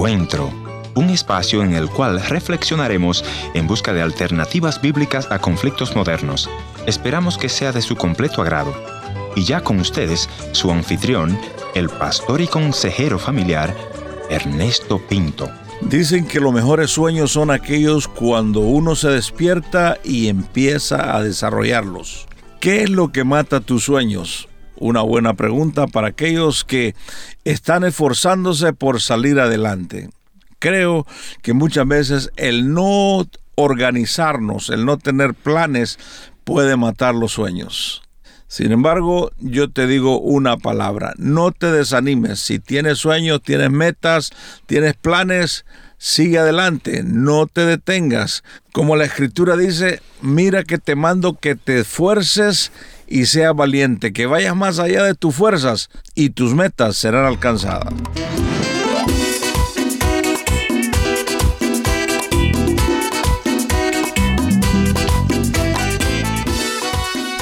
Encuentro, un espacio en el cual reflexionaremos en busca de alternativas bíblicas a conflictos modernos. Esperamos que sea de su completo agrado. Y ya con ustedes, su anfitrión, el pastor y consejero familiar, Ernesto Pinto. Dicen que los mejores sueños son aquellos cuando uno se despierta y empieza a desarrollarlos. ¿Qué es lo que mata tus sueños? Una buena pregunta para aquellos que están esforzándose por salir adelante. Creo que muchas veces el no organizarnos, el no tener planes, puede matar los sueños. Sin embargo, yo te digo una palabra, no te desanimes. Si tienes sueños, tienes metas, tienes planes, sigue adelante, no te detengas. Como la escritura dice, mira que te mando que te esfuerces y sea valiente, que vayas más allá de tus fuerzas y tus metas serán alcanzadas.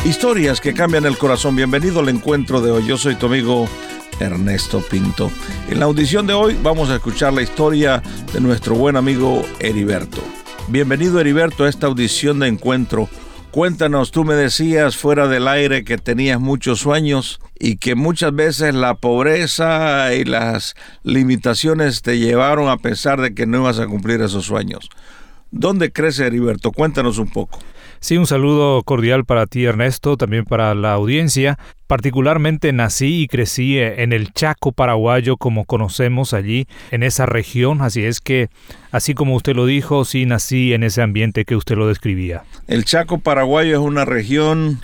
Historias que cambian el corazón. Bienvenido al encuentro de hoy. Yo soy tu amigo Ernesto Pinto. En la audición de hoy vamos a escuchar la historia de nuestro buen amigo Heriberto. Bienvenido Heriberto a esta audición de encuentro Cuéntanos, tú me decías fuera del aire que tenías muchos sueños y que muchas veces la pobreza y las limitaciones te llevaron a pensar de que no ibas a cumplir esos sueños. ¿Dónde crece Heriberto? Cuéntanos un poco. Sí, un saludo cordial para ti Ernesto, también para la audiencia. Particularmente nací y crecí en el Chaco paraguayo como conocemos allí, en esa región, así es que, así como usted lo dijo, sí nací en ese ambiente que usted lo describía. El Chaco paraguayo es una región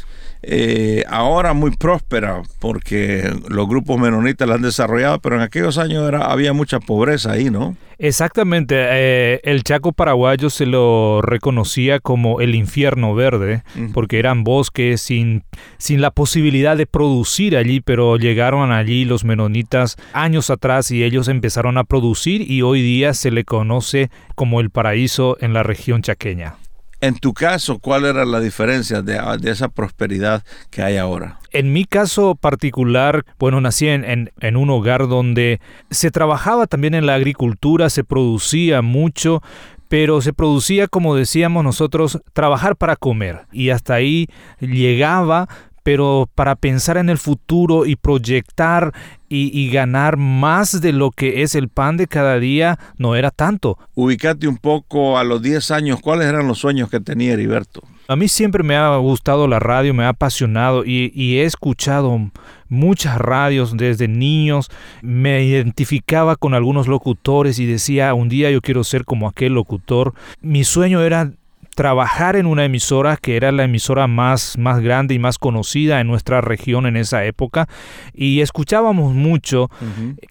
eh, ahora muy próspera porque los grupos menonitas la han desarrollado, pero en aquellos años era, había mucha pobreza ahí, ¿no? Exactamente, eh, el Chaco paraguayo se lo reconocía como el infierno verde, porque eran bosques sin, sin la posibilidad de producir allí, pero llegaron allí los menonitas años atrás y ellos empezaron a producir y hoy día se le conoce como el paraíso en la región chaqueña. En tu caso, ¿cuál era la diferencia de, esa prosperidad que hay ahora? En mi caso particular, bueno, nací en, en, un hogar donde se trabajaba también en la agricultura, se producía mucho, pero se producía, como decíamos nosotros, trabajar para comer. Y hasta ahí llegaba, pero para pensar en el futuro y proyectar y, ganar más de lo que es el pan de cada día no era tanto. Ubicate un poco a los 10 años, ¿cuáles eran los sueños que tenía Heriberto? A mí siempre me ha gustado la radio, me ha apasionado y, y, he escuchado muchas radios desde niños. Me identificaba con algunos locutores y decía, un día yo quiero ser como aquel locutor. Mi sueño era trabajar en una emisora que era la emisora más, más grande y más conocida en nuestra región en esa época y escuchábamos mucho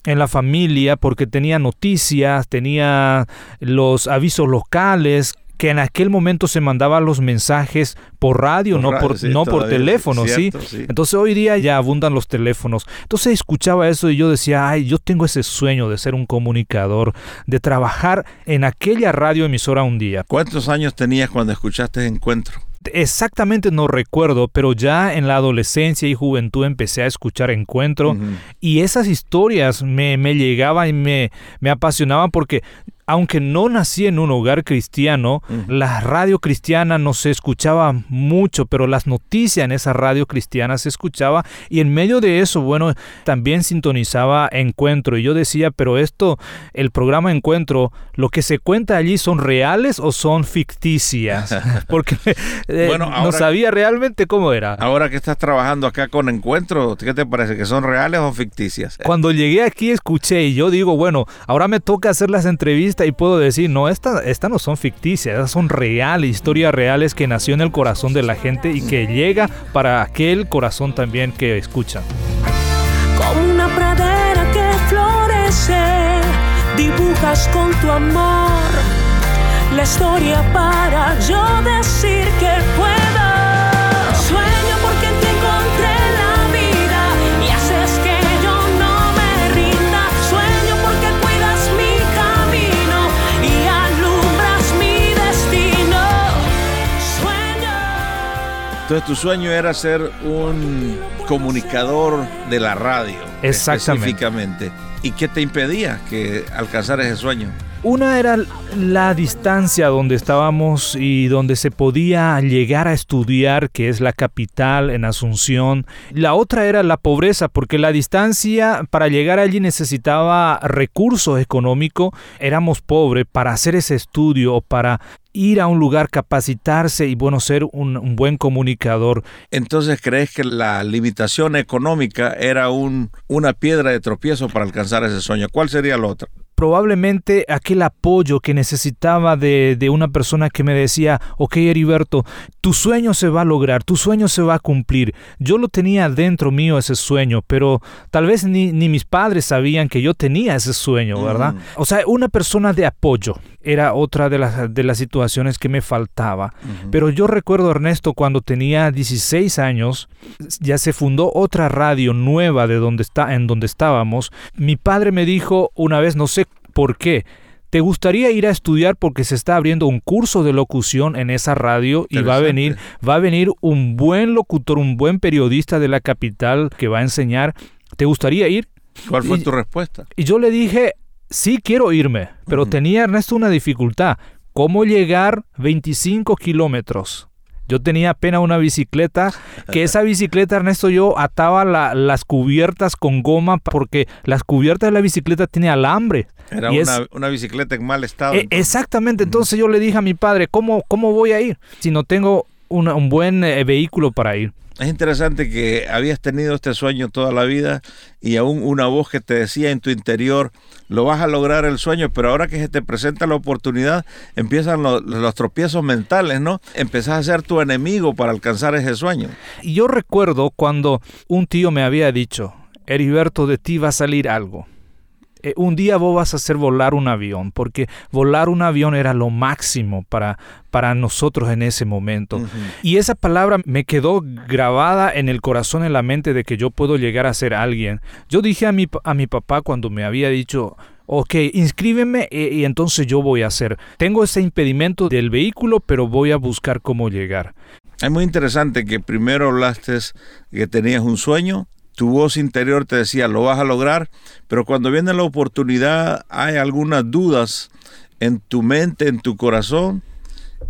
en la familia porque tenía noticias, tenía los avisos locales que en aquel momento se mandaban los mensajes por radio, no por, no por teléfono, ¿sí? Entonces hoy día ya abundan los teléfonos. Entonces escuchaba eso y yo decía, ay, yo tengo ese sueño de ser un comunicador, de trabajar en aquella radio emisora un día. ¿Cuántos años tenías cuando escuchaste Encuentro? exactamente no recuerdo, pero ya en la adolescencia y juventud empecé a escuchar Encuentro y esas historias me, me llegaban y me, me apasionaban porque aunque no nací en un hogar cristiano, la radio cristiana no se escuchaba mucho, pero las noticias en esa radio cristiana se escuchaba y en medio de eso, bueno, también sintonizaba Encuentro y yo decía, pero esto, el programa Encuentro, lo que se cuenta allí son reales o son ficticias, porque eh, no sabía realmente cómo era. Ahora que estás trabajando acá con Encuentro, ¿qué te parece? ¿Que son reales o ficticias? Cuando llegué aquí escuché y yo digo, bueno, ahora me toca hacer las entrevistas y puedo decir, no, estas esta no son ficticias, estas son reales, historias reales que nació en el corazón de la gente y que llega para aquel corazón también que escucha. Como una pradera que florece, dibujas con tu amor la historia para yo decir que puedo. Entonces tu sueño era ser un comunicador de la radio. Exactamente. Específicamente. ¿Y qué te impedía que alcanzar ese sueño? Una era la distancia donde estábamos y donde se podía llegar a estudiar, que es la capital en Asunción. La otra era la pobreza, porque la distancia para llegar allí necesitaba recursos económicos. Éramos pobres para hacer ese estudio o para ir a un lugar, capacitarse y bueno, ser un, un, buen comunicador. Entonces, ¿crees que la limitación económica era un, una piedra de tropiezo para alcanzar ese sueño? ¿Cuál sería la otra? probablemente aquel apoyo que necesitaba de, de, una persona que me decía, ok Heriberto, tu sueño se va a lograr, tu sueño se va a cumplir. Yo lo tenía dentro mío ese sueño, pero tal vez ni, ni mis padres sabían que yo tenía ese sueño, ¿verdad? Mm. O sea, una persona de apoyo era otra de las, de las situaciones que me faltaba. Uh -huh. Pero yo recuerdo, Ernesto, cuando tenía 16 años, ya se fundó otra radio nueva de donde está, en donde estábamos. Mi padre me dijo una vez, no sé por qué, ¿Te gustaría ir a estudiar porque se está abriendo un curso de locución en esa radio y va a venir va a venir un buen locutor, un buen periodista de la capital que va a enseñar? ¿Te gustaría ir? ¿Cuál fue y, tu respuesta? Y yo le dije, sí quiero irme, pero uh -huh. tenía Ernesto una dificultad. ¿Cómo llegar 25 kilómetros? Yo tenía apenas una bicicleta, que esa bicicleta, Ernesto, yo ataba la, las cubiertas con goma porque las cubiertas de la bicicleta tiene alambre. Era una, es, una, bicicleta en mal estado. Eh, exactamente, entonces yo le dije a mi padre, ¿cómo, cómo voy a ir si no tengo una, un buen eh, vehículo para ir? Es interesante que habías tenido este sueño toda la vida y aún una voz que te decía en tu interior, lo vas a lograr el sueño, pero ahora que se te presenta la oportunidad, empiezan los, los tropiezos mentales, ¿no? Empezás a ser tu enemigo para alcanzar ese sueño. Yo recuerdo cuando un tío me había dicho, Heriberto, de ti va a salir algo eh, un día vos vas a hacer volar un avión, porque volar un avión era lo máximo para, para nosotros en ese momento. Uh -huh. Y esa palabra me quedó grabada en el corazón, en la mente de que yo puedo llegar a ser alguien. Yo dije a mi, a mi papá cuando me había dicho, ok, inscríbeme y, y entonces yo voy a hacer. Tengo ese impedimento del vehículo, pero voy a buscar cómo llegar. Es muy interesante que primero hablaste que tenías un sueño, tu voz interior te decía, lo vas a lograr, pero cuando viene la oportunidad hay algunas dudas en tu mente, en tu corazón,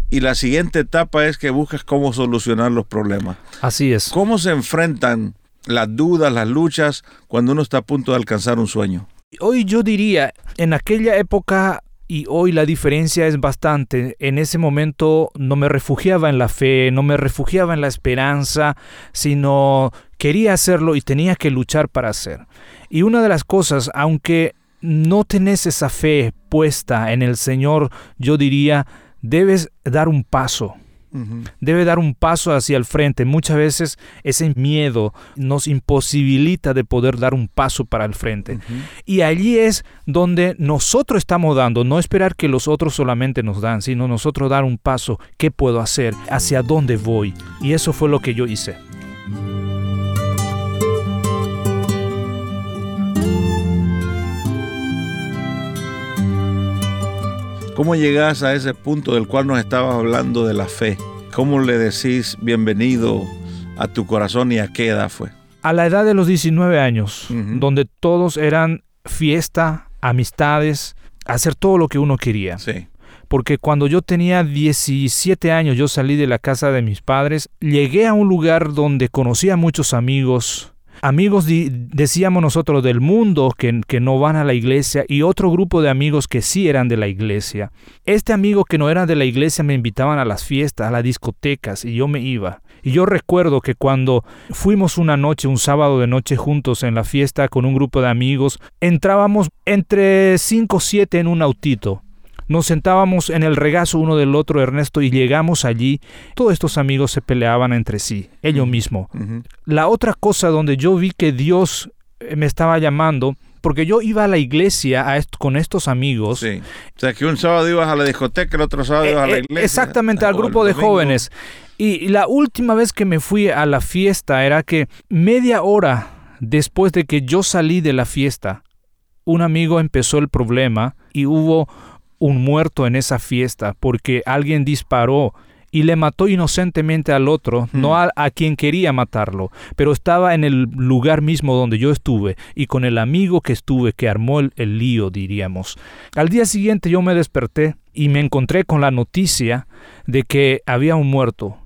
y la siguiente etapa es que buscas cómo solucionar los problemas. Así es. ¿Cómo se enfrentan las dudas, las luchas, cuando uno está a punto de alcanzar un sueño? Hoy yo diría, en aquella época y hoy la diferencia es bastante. En ese momento no me refugiaba en la fe, no me refugiaba en la esperanza, sino quería hacerlo y tenía que luchar para hacer. Y una de las cosas, aunque no tenés esa fe puesta en el Señor, yo diría, debes dar un paso. Uh -huh. Debe dar un paso hacia el frente. Muchas veces ese miedo nos imposibilita de poder dar un paso para el frente. Uh -huh. Y allí es donde nosotros estamos dando, no esperar que los otros solamente nos dan, sino nosotros dar un paso. ¿Qué puedo hacer? ¿Hacia dónde voy? Y eso fue lo que yo hice. ¿Cómo llegas a ese punto del cual nos estabas hablando de la fe? ¿Cómo le decís bienvenido a tu corazón y a qué edad fue? A la edad de los 19 años, uh -huh. donde todos eran fiesta, amistades, hacer todo lo que uno quería. Sí. Porque cuando yo tenía 17 años, yo salí de la casa de mis padres, llegué a un lugar donde conocí a muchos amigos, amigos decíamos nosotros del mundo que, que, no van a la iglesia y otro grupo de amigos que sí eran de la iglesia. Este amigo que no era de la iglesia me invitaban a las fiestas, a las discotecas y yo me iba. Y yo recuerdo que cuando fuimos una noche, un sábado de noche juntos en la fiesta con un grupo de amigos, entrábamos entre 5 o 7 en un autito. Nos sentábamos en el regazo uno del otro, Ernesto, y llegamos allí. Todos estos amigos se peleaban entre sí, ellos mismos. Uh -huh. La otra cosa donde yo vi que Dios eh, me estaba llamando, porque yo iba a la iglesia a est con estos amigos. Sí. O sea, que un sábado ibas a la discoteca, el otro sábado ibas a la iglesia. Exactamente, al grupo de jóvenes. Y la última vez que me fui a la fiesta era que media hora después de que yo salí de la fiesta, un amigo empezó el problema y hubo un muerto en esa fiesta porque alguien disparó y le mató inocentemente al otro, no Hmm. a, a quien quería matarlo, pero estaba en el lugar mismo donde yo estuve y con el amigo que estuve que armó el, el lío, diríamos. Al día siguiente yo me desperté y me encontré con la noticia de que había un muerto.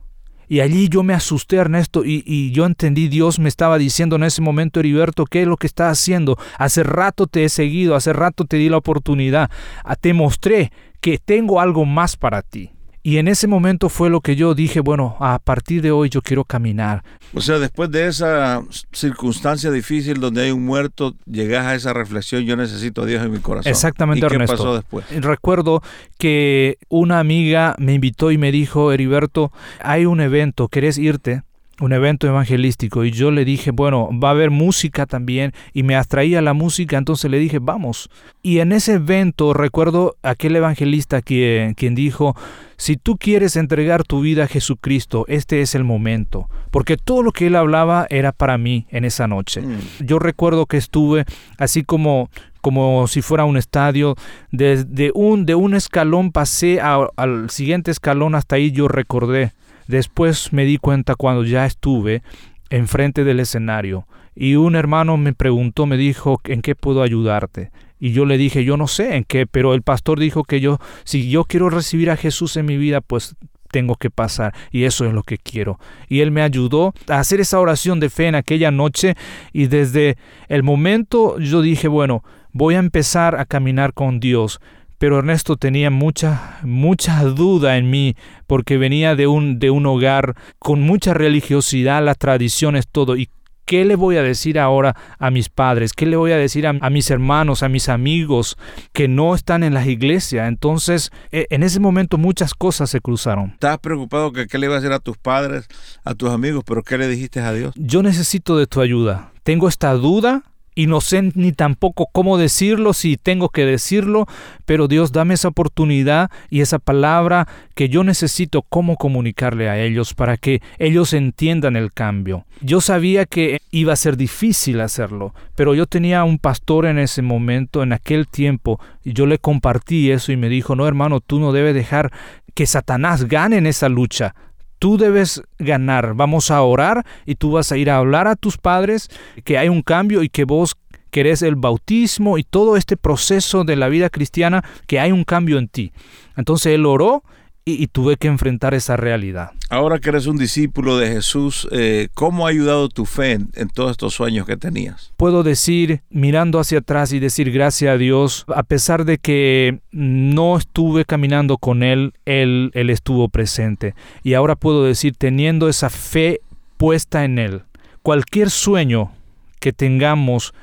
Y allí yo me asusté, Ernesto, y, y yo entendí, Dios me estaba diciendo en ese momento, Heriberto, ¿qué es lo que estás haciendo? Hace rato te he seguido, hace rato te di la oportunidad, ah, te mostré que tengo algo más para ti. Y en ese momento fue lo que yo dije, bueno, a partir de hoy yo quiero caminar. O sea, después de esa circunstancia difícil donde hay un muerto, llegas a esa reflexión, yo necesito a Dios en mi corazón. Exactamente, ¿Y qué Ernesto. pasó después? Recuerdo que una amiga me invitó y me dijo, Heriberto, hay un evento, ¿querés irte? Un evento evangelístico. Y yo le dije, bueno, va a haber música también. Y me atraía la música, entonces le dije, vamos. Y en ese evento recuerdo aquel evangelista que, quien dijo, si tú quieres entregar tu vida a Jesucristo, este es el momento. Porque todo lo que él hablaba era para mí en esa noche. Mm. Yo recuerdo que estuve así como como si fuera un estadio, desde un, de un escalón pasé a- al siguiente escalón, hasta ahí yo recordé. Después me di cuenta cuando ya estuve enfrente del escenario y un hermano me preguntó, me dijo, ¿en qué puedo ayudarte? Y yo le dije, yo no sé en qué, pero el pastor dijo que yo, si yo quiero recibir a Jesús en mi vida, pues tengo que pasar y eso es lo que quiero. Y él me ayudó a hacer esa oración de fe en aquella noche y desde el momento yo dije, bueno, voy a empezar a caminar con Dios. Pero Ernesto tenía mucha, mucha duda en mí porque venía de un, de un hogar con mucha religiosidad, las tradiciones, todo. ¿Y qué le voy a decir ahora a mis padres? ¿Qué le voy a decir a, a mis hermanos, a mis amigos que no están en las iglesias? Entonces, eh, en ese momento muchas cosas se cruzaron. Estabas preocupado que qué le iba a decir a tus padres, a tus amigos, pero ¿qué le dijiste a Dios? Yo necesito de tu ayuda. Tengo esta duda y no sé ni tampoco cómo decirlo, si tengo que decirlo, pero Dios dame esa oportunidad y esa palabra que yo necesito cómo comunicarle a ellos para que ellos entiendan el cambio. Yo sabía que iba a ser difícil hacerlo, pero yo tenía un pastor en ese momento, en aquel tiempo, y yo le compartí eso y me dijo, no hermano, tú no debes dejar que Satanás gane en esa lucha. Tú debes ganar. Vamos a orar y tú vas a ir a hablar a tus padres que hay un cambio y que vos querés el bautismo y todo este proceso de la vida cristiana, que hay un cambio en ti. Entonces él oró y, y tuve que enfrentar esa realidad. Ahora que eres un discípulo de Jesús, eh, ¿cómo ha ayudado tu fe en, en todos estos sueños que tenías? Puedo decir, mirando hacia atrás y decir gracias a Dios, a pesar de que no estuve caminando con Él, Él, Él estuvo presente. Y ahora puedo decir, teniendo esa fe puesta en Él, cualquier sueño que tengamos,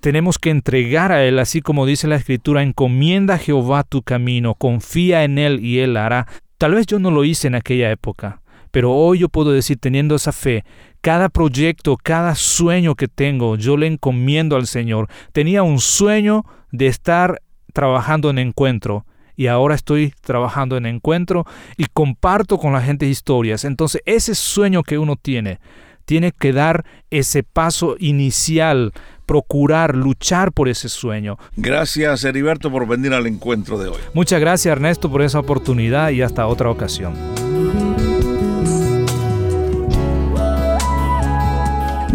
tenemos que entregar a Él, así como dice la Escritura, encomienda a Jehová tu camino, confía en Él y Él hará. Tal vez yo no lo hice en aquella época, pero hoy yo puedo decir, teniendo esa fe, cada proyecto, cada sueño que tengo, yo le encomiendo al Señor. Tenía un sueño de estar trabajando en encuentro y ahora estoy trabajando en encuentro y comparto con la gente historias. Entonces ese sueño que uno tiene, tiene que dar ese paso inicial, procurar, luchar por ese sueño. Gracias, Heriberto, por venir al encuentro de hoy. Muchas gracias Ernesto por esa oportunidad y hasta otra ocasión.